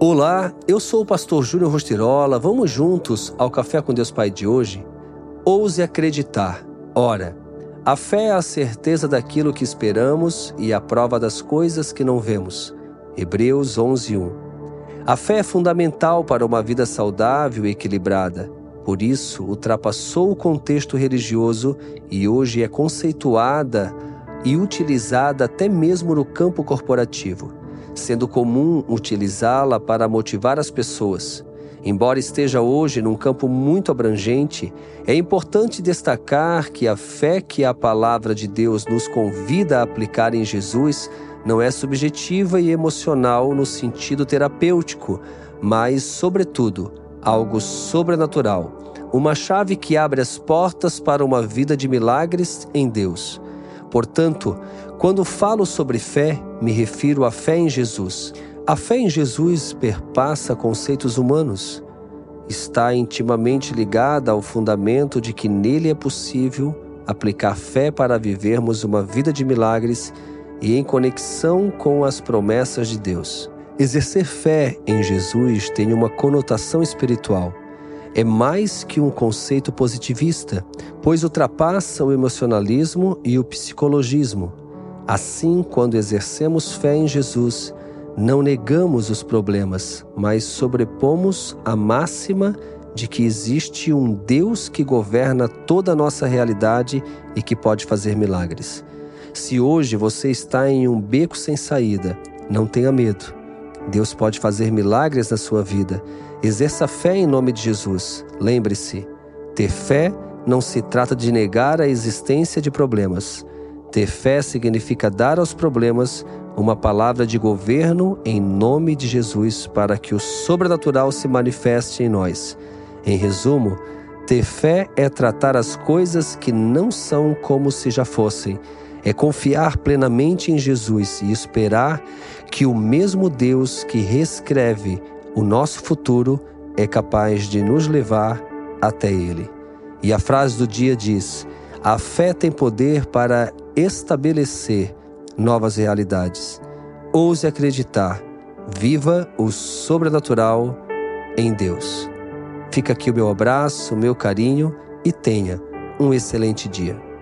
Olá, eu sou o pastor Júnior Rostirola. Vamos juntos ao Café com Deus Pai de hoje? Ouse acreditar. Ora, a fé é a certeza daquilo que esperamos e a prova das coisas que não vemos. Hebreus 11:1. A fé é fundamental para uma vida saudável e equilibrada. Por isso, ultrapassou o contexto religioso e hoje é conceituada e utilizada até mesmo no campo corporativo sendo comum utilizá-la para motivar as pessoas. Embora esteja hoje num campo muito abrangente, é importante destacar que a fé que a palavra de Deus nos convida a aplicar em Jesus não é subjetiva e emocional no sentido terapêutico, mas, sobretudo, algo sobrenatural, uma chave que abre as portas para uma vida de milagres em Deus. Portanto, quando falo sobre fé, me refiro à fé em Jesus. A fé em Jesus perpassa conceitos humanos. Está intimamente ligada ao fundamento de que nele é possível aplicar fé para vivermos uma vida de milagres e em conexão com as promessas de Deus. Exercer fé em Jesus tem uma conotação espiritual é mais que um conceito positivista, pois ultrapassa o emocionalismo e o psicologismo. Assim, quando exercemos fé em Jesus, não negamos os problemas, mas sobrepomos a máxima de que existe um Deus que governa toda a nossa realidade e que pode fazer milagres. Se hoje você está em um beco sem saída, não tenha medo. Deus pode fazer milagres na sua vida Exerça fé em nome de Jesus. Lembre-se: ter fé não se trata de negar a existência de problemas. Ter fé significa dar aos problemas uma palavra de governo em nome de Jesus para que o sobrenatural se manifeste em nós. Em resumo, ter fé é tratar as coisas que não são como se já fossem. É confiar plenamente em Jesus e esperar que o mesmo Deus que reescreve o nosso futuro é capaz de nos levar até Ele. E a frase do dia diz: a fé tem poder para estabelecer novas realidades. Ouse acreditar, viva o sobrenatural em Deus. Fica aqui o meu abraço, o meu carinho e tenha um excelente dia.